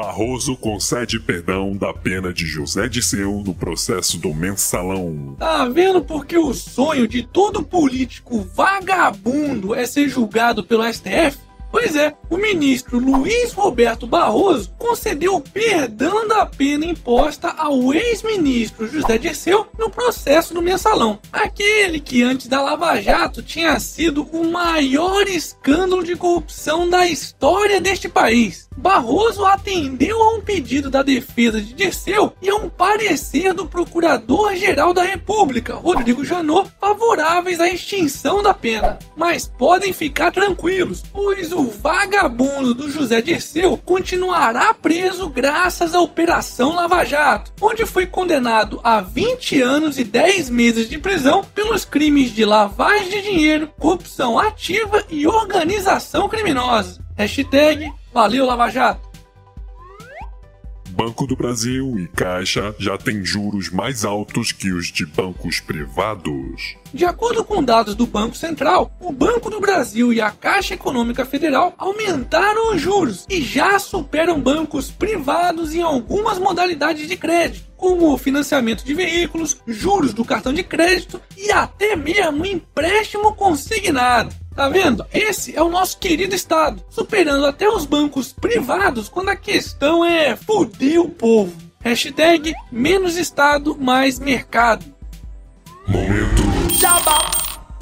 Barroso concede perdão da pena de José Disseu no processo do mensalão. Tá vendo porque o sonho de todo político vagabundo é ser julgado pelo STF? Pois é, o ministro Luiz Roberto Barroso concedeu perdão da pena imposta ao ex-ministro José Dirceu no processo do mensalão. Aquele que antes da Lava Jato tinha sido o maior escândalo de corrupção da história deste país. Barroso atendeu a um pedido da defesa de Dirceu e a um parecer do Procurador-Geral da República, Rodrigo Janot, favoráveis à extinção da pena. Mas podem ficar tranquilos, pois o vagabundo do José Dirceu continuará preso graças à Operação Lava Jato, onde foi condenado a 20 anos e 10 meses de prisão pelos crimes de lavagem de dinheiro, corrupção ativa e organização criminosa. Hashtag Valeu, Lava Jato! Banco do Brasil e Caixa já têm juros mais altos que os de bancos privados. De acordo com dados do Banco Central, o Banco do Brasil e a Caixa Econômica Federal aumentaram os juros e já superam bancos privados em algumas modalidades de crédito, como o financiamento de veículos, juros do cartão de crédito e até mesmo empréstimo consignado. Tá vendo? Esse é o nosso querido Estado, superando até os bancos privados quando a questão é foder o povo. Hashtag menos Estado, mais mercado. Momento.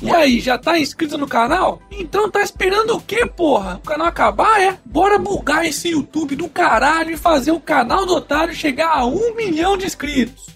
E aí, já tá inscrito no canal? Então tá esperando o que, porra? O canal acabar, é? Bora bugar esse YouTube do caralho e fazer o canal do Otário chegar a um milhão de inscritos.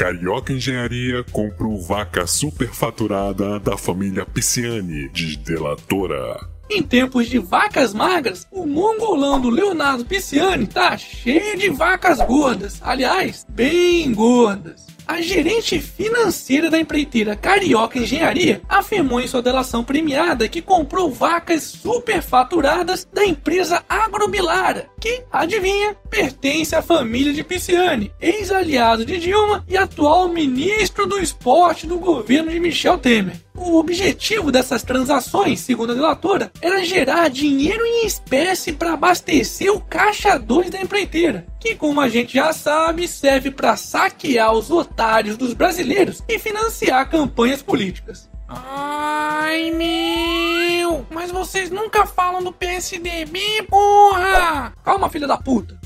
Carioca Engenharia comprou vaca superfaturada da família Pisciani, diz delatora. Em tempos de vacas magras, o mongolão do Leonardo Pisciani tá cheio de vacas gordas. Aliás, bem gordas. A gerente financeira da empreiteira Carioca Engenharia afirmou em sua delação premiada que comprou vacas superfaturadas da empresa Agrobilara, que, adivinha, pertence à família de Pisciani, ex-aliado de Dilma e atual ministro do esporte do governo de Michel Temer. O objetivo dessas transações, segundo a delatora, era gerar dinheiro em espécie para abastecer o caixa 2 da empreiteira, que, como a gente já sabe, serve para saquear os otários dos brasileiros e financiar campanhas políticas. Ai meu! Mas vocês nunca falam do PSDB, porra! Calma, filha da puta!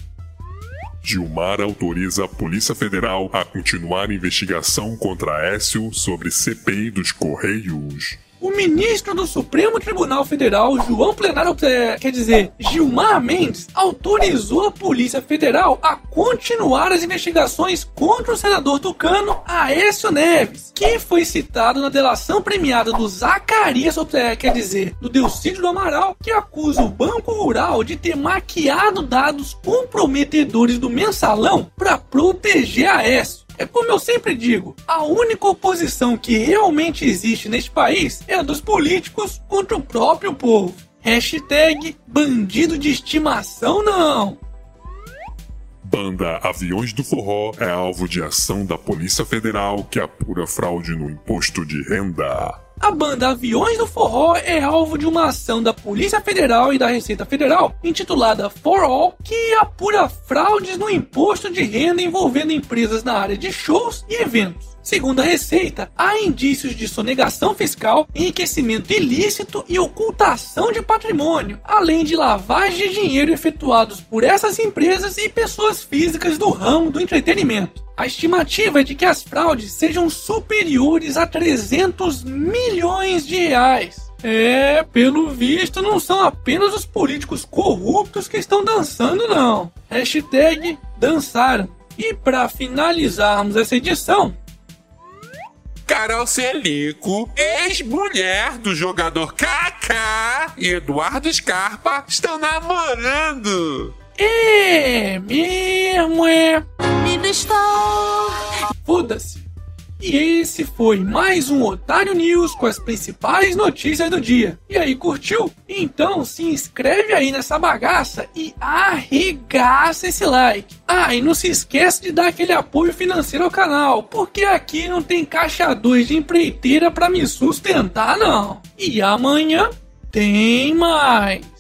Gilmar autoriza a Polícia Federal a continuar a investigação contra Écio sobre CPI dos Correios. O ministro do Supremo Tribunal Federal, João Plenário, é, quer dizer, Gilmar Mendes, autorizou a Polícia Federal a continuar as investigações contra o senador tucano Aécio Neves, que foi citado na delação premiada do Zacarias, é, quer dizer, do Delcídio do Amaral, que acusa o Banco Rural de ter maquiado dados comprometedores do mensalão para proteger Aécio. É como eu sempre digo, a única oposição que realmente existe neste país é a dos políticos contra o próprio povo. Hashtag bandido de estimação não. Banda Aviões do Forró é alvo de ação da Polícia Federal que apura fraude no imposto de renda. A banda Aviões do Forró é alvo de uma ação da Polícia Federal e da Receita Federal, intitulada For All, que apura fraudes no imposto de renda envolvendo empresas na área de shows e eventos. Segundo a Receita, há indícios de sonegação fiscal, enriquecimento ilícito e ocultação de patrimônio, além de lavagem de dinheiro efetuados por essas empresas e pessoas físicas do ramo do entretenimento. A estimativa é de que as fraudes sejam superiores a 300 milhões de reais. É, pelo visto, não são apenas os políticos corruptos que estão dançando, não. Hashtag dançaram. E para finalizarmos essa edição, Carol Celico, ex-mulher do jogador Kaká e Eduardo Scarpa estão namorando. É mesmo, é. Livre estou. Foda-se. E esse foi mais um Otário News com as principais notícias do dia. E aí, curtiu? Então se inscreve aí nessa bagaça e arregaça esse like. Ah, e não se esquece de dar aquele apoio financeiro ao canal, porque aqui não tem caixa 2 de empreiteira para me sustentar, não. E amanhã tem mais.